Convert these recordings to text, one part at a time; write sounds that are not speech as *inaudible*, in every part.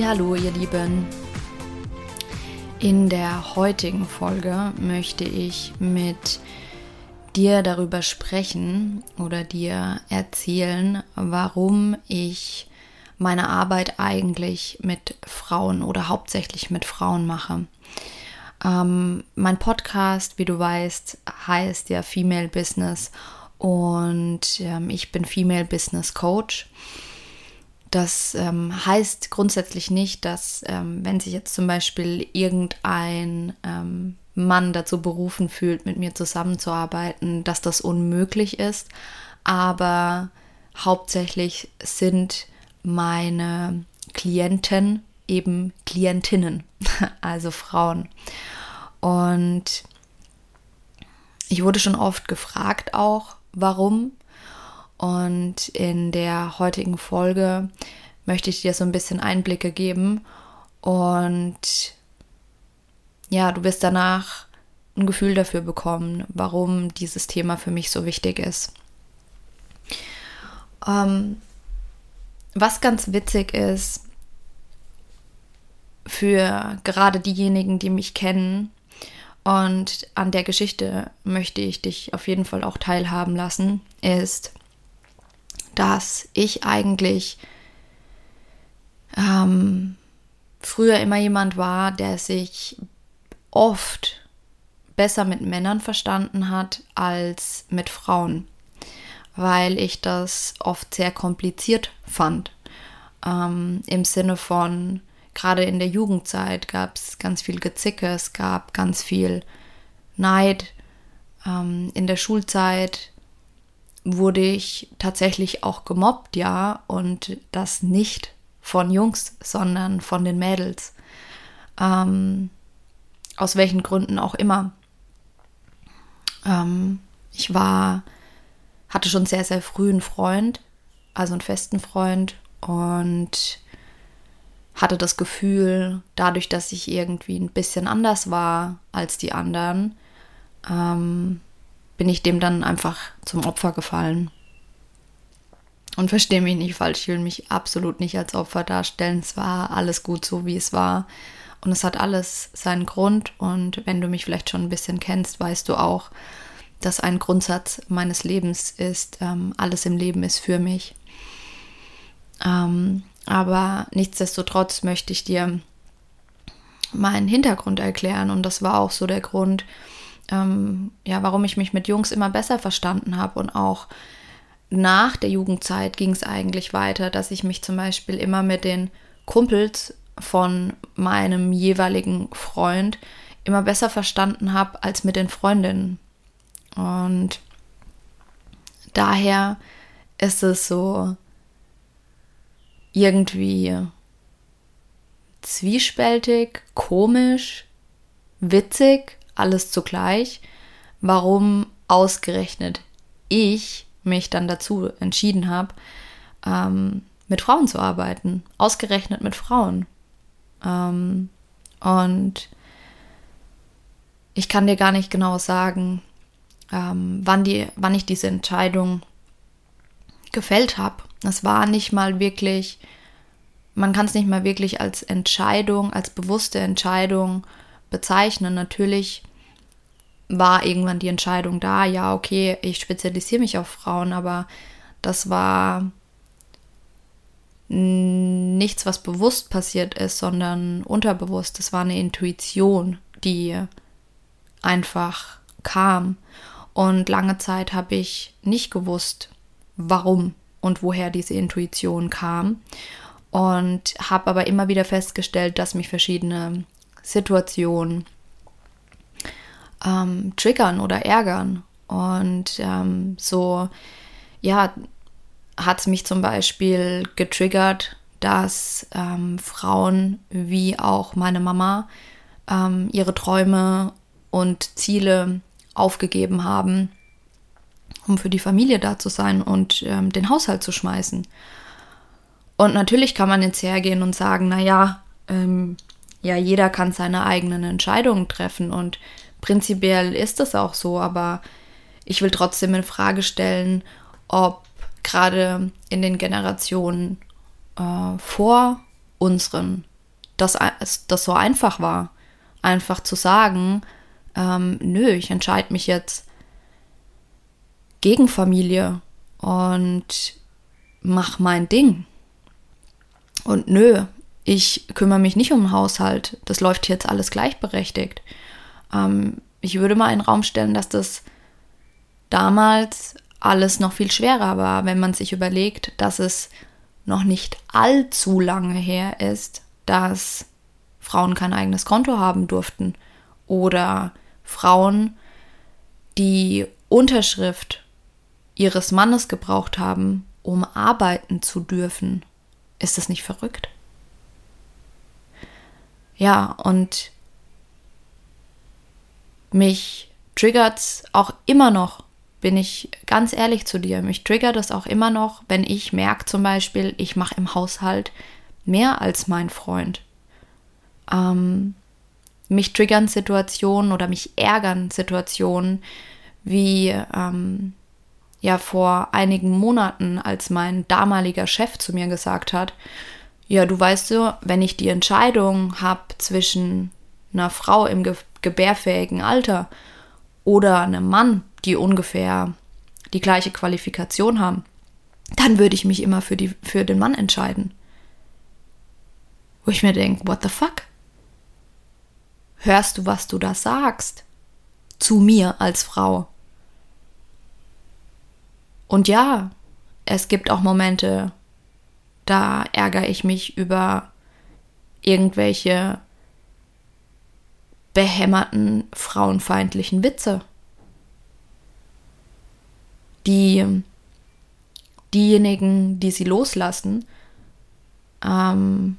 Hallo, ihr Lieben. In der heutigen Folge möchte ich mit dir darüber sprechen oder dir erzählen, warum ich meine Arbeit eigentlich mit Frauen oder hauptsächlich mit Frauen mache. Ähm, mein Podcast, wie du weißt, heißt ja Female Business und ähm, ich bin Female Business Coach. Das ähm, heißt grundsätzlich nicht, dass ähm, wenn sich jetzt zum Beispiel irgendein ähm, Mann dazu berufen fühlt, mit mir zusammenzuarbeiten, dass das unmöglich ist. Aber hauptsächlich sind meine Klienten eben Klientinnen, *laughs* also Frauen. Und ich wurde schon oft gefragt auch, warum. Und in der heutigen Folge möchte ich dir so ein bisschen Einblicke geben und ja, du wirst danach ein Gefühl dafür bekommen, warum dieses Thema für mich so wichtig ist. Ähm, was ganz witzig ist, für gerade diejenigen, die mich kennen, und an der Geschichte möchte ich dich auf jeden Fall auch teilhaben lassen, ist, dass ich eigentlich ähm, früher immer jemand war, der sich oft besser mit Männern verstanden hat als mit Frauen, weil ich das oft sehr kompliziert fand. Ähm, Im Sinne von, gerade in der Jugendzeit gab es ganz viel Gezicke, es gab ganz viel Neid. Ähm, in der Schulzeit wurde ich tatsächlich auch gemobbt, ja, und das nicht von Jungs, sondern von den Mädels. Ähm, aus welchen Gründen auch immer. Ähm, ich war, hatte schon sehr, sehr früh einen Freund, also einen festen Freund und hatte das Gefühl, dadurch, dass ich irgendwie ein bisschen anders war als die anderen, ähm, bin ich dem dann einfach zum Opfer gefallen. Und verstehe mich nicht falsch, ich will mich absolut nicht als Opfer darstellen. Es war alles gut so, wie es war. Und es hat alles seinen Grund. Und wenn du mich vielleicht schon ein bisschen kennst, weißt du auch, dass ein Grundsatz meines Lebens ist, ähm, alles im Leben ist für mich. Ähm, aber nichtsdestotrotz möchte ich dir meinen Hintergrund erklären. Und das war auch so der Grund, ähm, ja, warum ich mich mit Jungs immer besser verstanden habe. Und auch nach der Jugendzeit ging es eigentlich weiter, dass ich mich zum Beispiel immer mit den Kumpels von meinem jeweiligen Freund immer besser verstanden habe als mit den Freundinnen. Und daher ist es so irgendwie zwiespältig, komisch, witzig, alles zugleich, warum ausgerechnet ich mich dann dazu entschieden habe, ähm, mit Frauen zu arbeiten. Ausgerechnet mit Frauen. Ähm, und ich kann dir gar nicht genau sagen, ähm, wann, die, wann ich diese Entscheidung gefällt habe. Es war nicht mal wirklich, man kann es nicht mal wirklich als Entscheidung, als bewusste Entscheidung bezeichnen. Natürlich war irgendwann die Entscheidung da, ja, okay, ich spezialisiere mich auf Frauen, aber das war nichts, was bewusst passiert ist, sondern unterbewusst. Das war eine Intuition, die einfach kam. Und lange Zeit habe ich nicht gewusst, warum und woher diese Intuition kam. Und habe aber immer wieder festgestellt, dass mich verschiedene Situationen ähm, triggern oder ärgern. Und ähm, so, ja, hat es mich zum Beispiel getriggert, dass ähm, Frauen wie auch meine Mama ähm, ihre Träume und Ziele aufgegeben haben, um für die Familie da zu sein und ähm, den Haushalt zu schmeißen. Und natürlich kann man jetzt hergehen und sagen, naja, ähm, ja, jeder kann seine eigenen Entscheidungen treffen und prinzipiell ist das auch so, aber ich will trotzdem in Frage stellen, ob gerade in den Generationen äh, vor unseren das, das so einfach war. Einfach zu sagen, ähm, nö, ich entscheide mich jetzt gegen Familie und mach mein Ding. Und nö, ich kümmere mich nicht um den Haushalt. Das läuft jetzt alles gleichberechtigt. Ähm, ich würde mal in Raum stellen, dass das damals alles noch viel schwerer war, wenn man sich überlegt, dass es noch nicht allzu lange her ist, dass Frauen kein eigenes Konto haben durften oder Frauen die Unterschrift ihres Mannes gebraucht haben, um arbeiten zu dürfen. Ist das nicht verrückt? Ja, und mich triggert auch immer noch, bin ich ganz ehrlich zu dir, mich triggert es auch immer noch, wenn ich merke zum Beispiel, ich mache im Haushalt mehr als mein Freund. Ähm, mich triggern Situationen oder mich ärgern Situationen, wie ähm, ja vor einigen Monaten, als mein damaliger Chef zu mir gesagt hat, ja, du weißt so, wenn ich die Entscheidung habe zwischen einer Frau im ge gebärfähigen Alter oder einem Mann, die ungefähr die gleiche Qualifikation haben, dann würde ich mich immer für, die, für den Mann entscheiden. Wo ich mir denke, what the fuck? Hörst du, was du da sagst? Zu mir als Frau. Und ja, es gibt auch Momente, da ärgere ich mich über irgendwelche behämmerten frauenfeindlichen Witze, die diejenigen, die sie loslassen, ähm,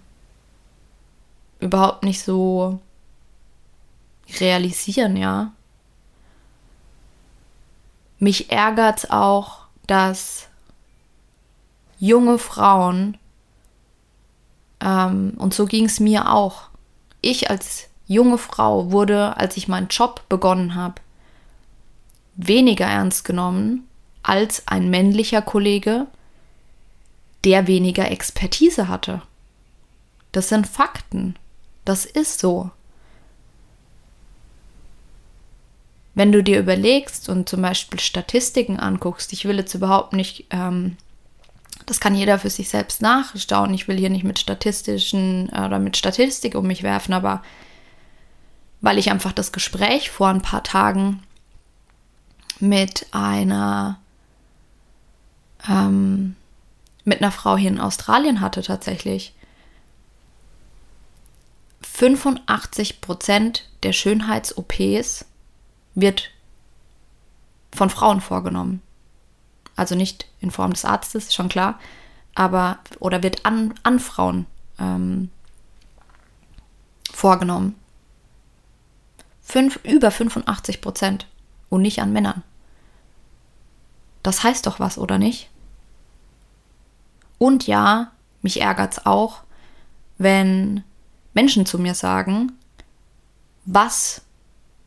überhaupt nicht so realisieren, ja. Mich ärgert auch, dass junge Frauen, ähm, und so ging es mir auch, ich als junge Frau wurde, als ich meinen Job begonnen habe, weniger ernst genommen als ein männlicher Kollege, der weniger Expertise hatte. Das sind Fakten. Das ist so. Wenn du dir überlegst und zum Beispiel Statistiken anguckst, ich will jetzt überhaupt nicht, ähm, das kann jeder für sich selbst nachschauen. Ich will hier nicht mit statistischen äh, oder mit Statistik um mich werfen, aber weil ich einfach das Gespräch vor ein paar Tagen mit einer ähm, mit einer Frau hier in Australien hatte tatsächlich. 85 Prozent der Schönheits-OPs wird von Frauen vorgenommen. Also nicht in Form des Arztes, schon klar, aber oder wird an, an Frauen ähm, vorgenommen. Fünf, über 85 Prozent und nicht an Männern. Das heißt doch was, oder nicht? Und ja, mich ärgert es auch, wenn Menschen zu mir sagen, was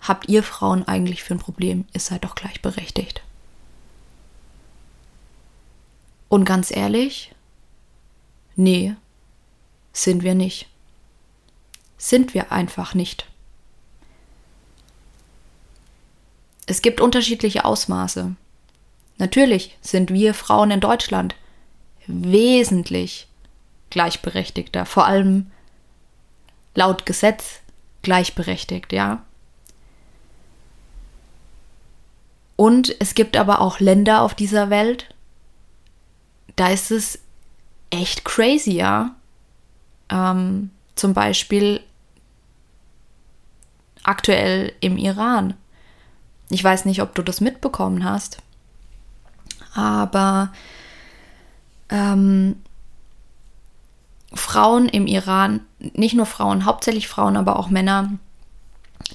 habt ihr Frauen eigentlich für ein Problem? Ihr seid doch gleichberechtigt. Und ganz ehrlich, nee, sind wir nicht. Sind wir einfach nicht. Es gibt unterschiedliche Ausmaße. Natürlich sind wir Frauen in Deutschland wesentlich gleichberechtigter, vor allem laut Gesetz gleichberechtigt, ja. Und es gibt aber auch Länder auf dieser Welt, da ist es echt crazy, ja. Ähm, zum Beispiel aktuell im Iran. Ich weiß nicht, ob du das mitbekommen hast, aber ähm, Frauen im Iran, nicht nur Frauen, hauptsächlich Frauen, aber auch Männer,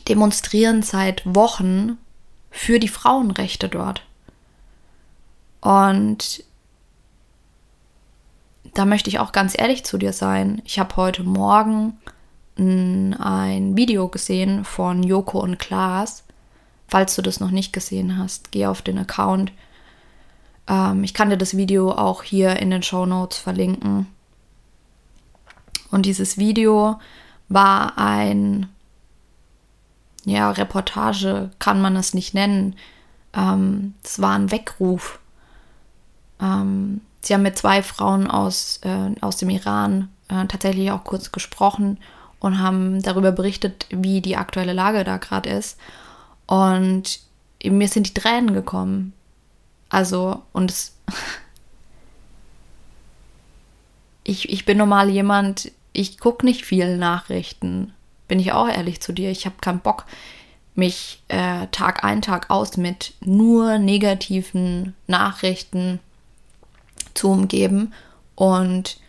demonstrieren seit Wochen für die Frauenrechte dort. Und da möchte ich auch ganz ehrlich zu dir sein. Ich habe heute Morgen ein Video gesehen von Joko und Klaas. Falls du das noch nicht gesehen hast, geh auf den Account. Ähm, ich kann dir das Video auch hier in den Show Notes verlinken. Und dieses Video war ein, ja, Reportage, kann man es nicht nennen. Ähm, es war ein Weckruf. Ähm, sie haben mit zwei Frauen aus, äh, aus dem Iran äh, tatsächlich auch kurz gesprochen und haben darüber berichtet, wie die aktuelle Lage da gerade ist. Und mir sind die Tränen gekommen. Also, und es. *laughs* ich, ich bin normal jemand, ich gucke nicht viel Nachrichten. Bin ich auch ehrlich zu dir. Ich habe keinen Bock, mich äh, Tag ein, Tag aus mit nur negativen Nachrichten zu umgeben. Und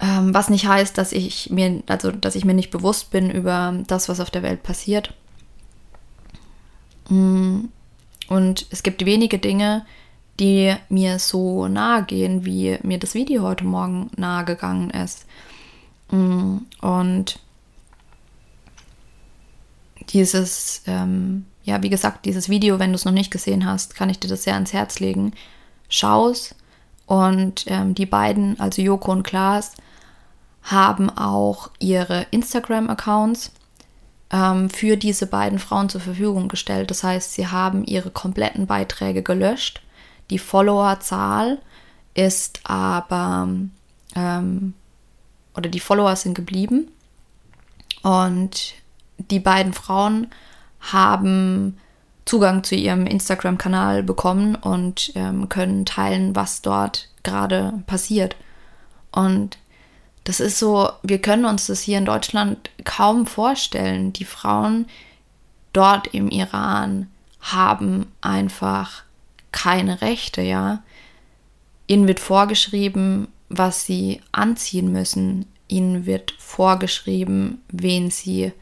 ähm, was nicht heißt, dass ich mir, also dass ich mir nicht bewusst bin über das, was auf der Welt passiert. Mm, und es gibt wenige Dinge, die mir so nahe gehen, wie mir das Video heute Morgen nahe gegangen ist. Mm, und dieses, ähm, ja, wie gesagt, dieses Video, wenn du es noch nicht gesehen hast, kann ich dir das sehr ans Herz legen. Schau es. Und ähm, die beiden, also Joko und Klaas, haben auch ihre Instagram-Accounts ähm, für diese beiden Frauen zur Verfügung gestellt. Das heißt, sie haben ihre kompletten Beiträge gelöscht. Die Followerzahl ist aber, ähm, oder die Follower sind geblieben. Und die beiden Frauen haben Zugang zu ihrem Instagram-Kanal bekommen und ähm, können teilen, was dort gerade passiert. Und das ist so, wir können uns das hier in Deutschland kaum vorstellen. Die Frauen dort im Iran haben einfach keine Rechte, ja. Ihnen wird vorgeschrieben, was sie anziehen müssen. Ihnen wird vorgeschrieben, wen sie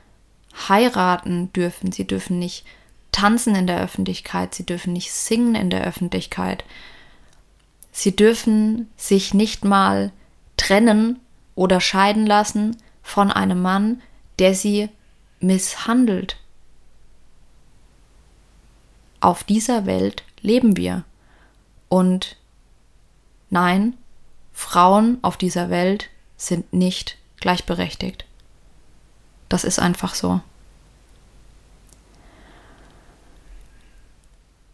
heiraten dürfen. Sie dürfen nicht tanzen in der Öffentlichkeit, sie dürfen nicht singen in der Öffentlichkeit. Sie dürfen sich nicht mal trennen oder scheiden lassen von einem Mann, der sie misshandelt. Auf dieser Welt leben wir. Und nein, Frauen auf dieser Welt sind nicht gleichberechtigt. Das ist einfach so.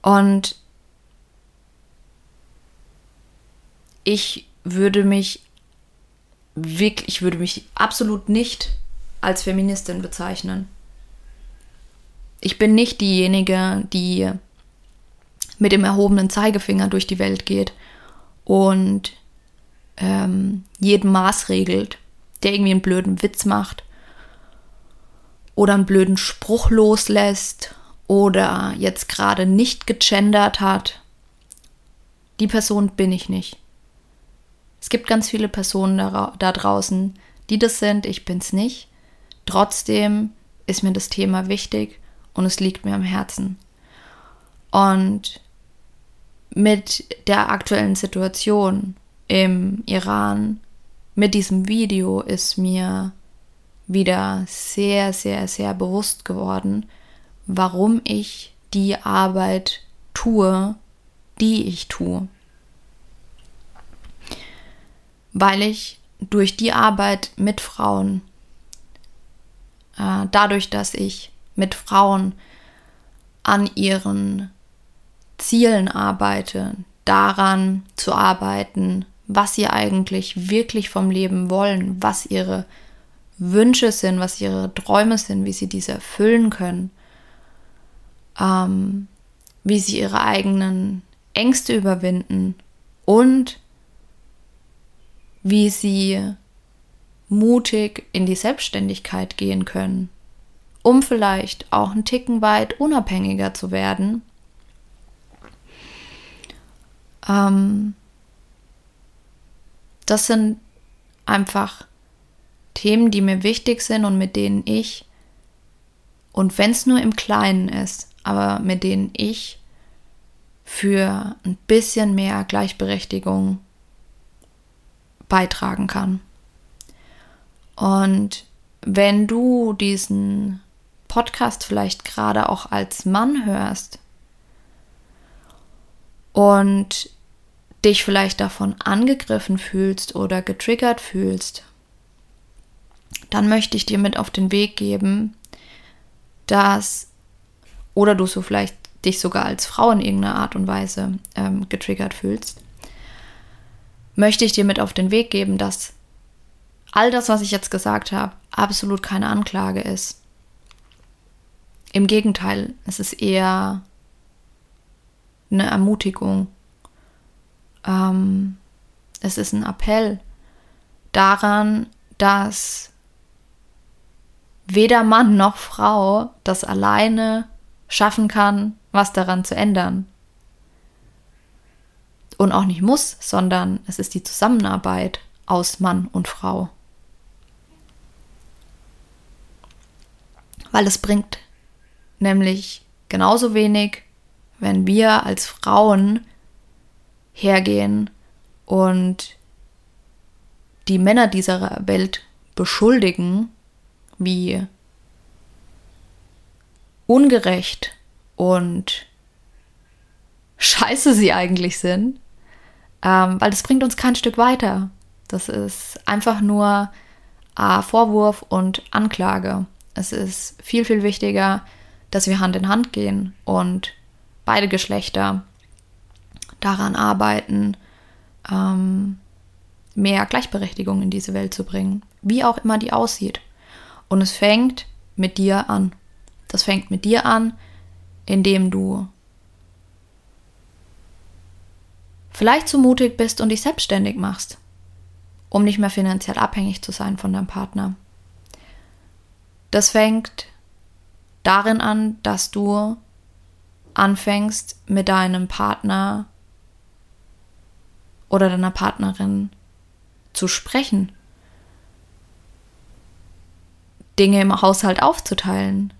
Und ich würde mich wirklich, ich würde mich absolut nicht als Feministin bezeichnen. Ich bin nicht diejenige, die mit dem erhobenen Zeigefinger durch die Welt geht und ähm, jeden Maß regelt, der irgendwie einen blöden Witz macht oder einen blöden Spruch loslässt oder jetzt gerade nicht gegendert hat. Die Person bin ich nicht. Es gibt ganz viele Personen da, da draußen, die das sind, ich bin's nicht. Trotzdem ist mir das Thema wichtig und es liegt mir am Herzen. Und mit der aktuellen Situation im Iran, mit diesem Video ist mir wieder sehr, sehr, sehr bewusst geworden, warum ich die Arbeit tue, die ich tue weil ich durch die Arbeit mit Frauen, äh, dadurch, dass ich mit Frauen an ihren Zielen arbeite, daran zu arbeiten, was sie eigentlich wirklich vom Leben wollen, was ihre Wünsche sind, was ihre Träume sind, wie sie diese erfüllen können, ähm, wie sie ihre eigenen Ängste überwinden und wie sie mutig in die Selbstständigkeit gehen können um vielleicht auch einen Ticken weit unabhängiger zu werden. Ähm, das sind einfach Themen, die mir wichtig sind und mit denen ich, und wenn es nur im Kleinen ist, aber mit denen ich für ein bisschen mehr Gleichberechtigung beitragen kann. Und wenn du diesen Podcast vielleicht gerade auch als Mann hörst und dich vielleicht davon angegriffen fühlst oder getriggert fühlst, dann möchte ich dir mit auf den Weg geben, dass, oder du so vielleicht dich sogar als Frau in irgendeiner Art und Weise ähm, getriggert fühlst, möchte ich dir mit auf den Weg geben, dass all das, was ich jetzt gesagt habe, absolut keine Anklage ist. Im Gegenteil, es ist eher eine Ermutigung. Ähm, es ist ein Appell daran, dass weder Mann noch Frau das alleine schaffen kann, was daran zu ändern. Und auch nicht muss, sondern es ist die Zusammenarbeit aus Mann und Frau. Weil es bringt nämlich genauso wenig, wenn wir als Frauen hergehen und die Männer dieser Welt beschuldigen, wie ungerecht und scheiße sie eigentlich sind, ähm, weil das bringt uns kein Stück weiter. Das ist einfach nur äh, Vorwurf und Anklage. Es ist viel, viel wichtiger, dass wir Hand in Hand gehen und beide Geschlechter daran arbeiten, ähm, mehr Gleichberechtigung in diese Welt zu bringen, wie auch immer die aussieht. Und es fängt mit dir an. Das fängt mit dir an, indem du vielleicht so mutig bist und dich selbstständig machst, um nicht mehr finanziell abhängig zu sein von deinem Partner. Das fängt darin an, dass du anfängst mit deinem Partner oder deiner Partnerin zu sprechen Dinge im Haushalt aufzuteilen,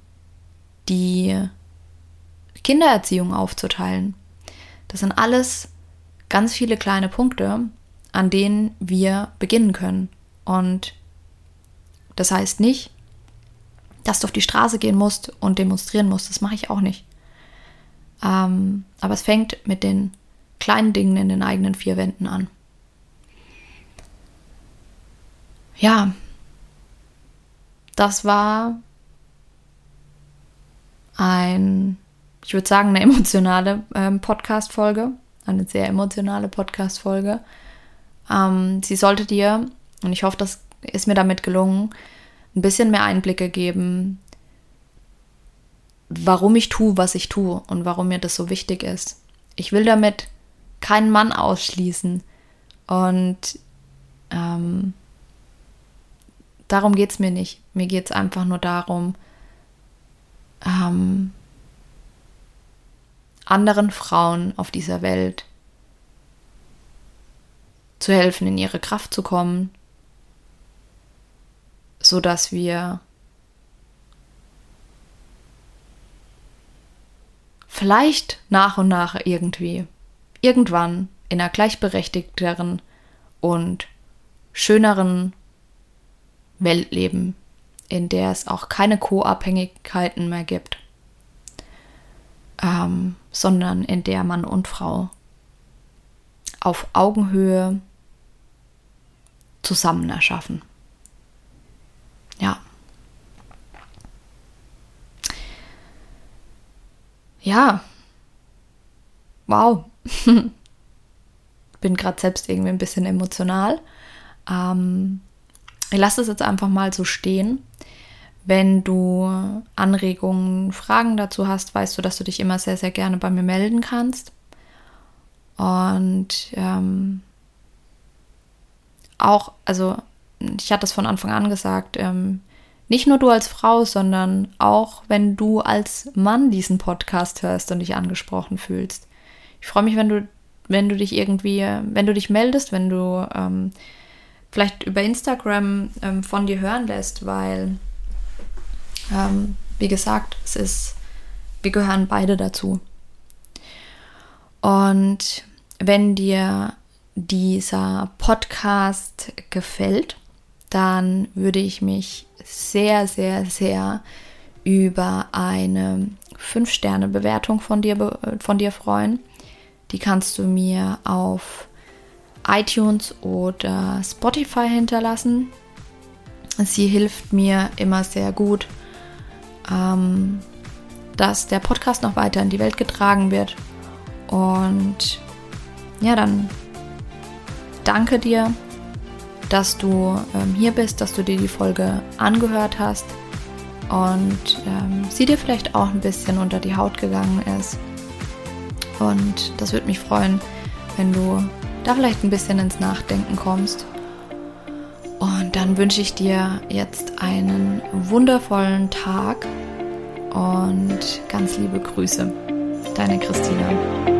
die Kindererziehung aufzuteilen. Das sind alles ganz viele kleine Punkte, an denen wir beginnen können. Und das heißt nicht, dass du auf die Straße gehen musst und demonstrieren musst. Das mache ich auch nicht. Ähm, aber es fängt mit den kleinen Dingen in den eigenen vier Wänden an. Ja, das war ein, ich würde sagen, eine *laughs* emotionale ähm, Podcast-Folge, eine sehr emotionale Podcast-Folge. Ähm, sie sollte dir, und ich hoffe, das ist mir damit gelungen, ein bisschen mehr Einblicke geben, warum ich tue, was ich tue und warum mir das so wichtig ist. Ich will damit keinen Mann ausschließen. Und ähm, darum geht es mir nicht. Mir geht es einfach nur darum, ähm, anderen Frauen auf dieser Welt zu helfen, in ihre Kraft zu kommen, so dass wir vielleicht nach und nach irgendwie irgendwann in einer gleichberechtigteren und schöneren Welt leben, in der es auch keine Co-Abhängigkeiten mehr gibt, ähm, sondern in der Mann und Frau auf Augenhöhe zusammen erschaffen. Ja. Ja. Wow. *laughs* Bin gerade selbst irgendwie ein bisschen emotional. Ähm, ich lasse es jetzt einfach mal so stehen. Wenn du Anregungen, Fragen dazu hast, weißt du, dass du dich immer sehr, sehr gerne bei mir melden kannst. Und ähm, auch, also ich hatte es von Anfang an gesagt, ähm, nicht nur du als Frau, sondern auch wenn du als Mann diesen Podcast hörst und dich angesprochen fühlst. Ich freue mich, wenn du, wenn du dich irgendwie, wenn du dich meldest, wenn du ähm, vielleicht über Instagram ähm, von dir hören lässt, weil, ähm, wie gesagt, es ist, wir gehören beide dazu. Und wenn dir dieser Podcast gefällt, dann würde ich mich sehr, sehr, sehr über eine 5-Sterne-Bewertung von dir, von dir freuen. Die kannst du mir auf iTunes oder Spotify hinterlassen. Sie hilft mir immer sehr gut, ähm, dass der Podcast noch weiter in die Welt getragen wird. Und ja, dann danke dir dass du ähm, hier bist, dass du dir die Folge angehört hast und ähm, sie dir vielleicht auch ein bisschen unter die Haut gegangen ist. Und das würde mich freuen, wenn du da vielleicht ein bisschen ins Nachdenken kommst. Und dann wünsche ich dir jetzt einen wundervollen Tag und ganz liebe Grüße. Deine Christina.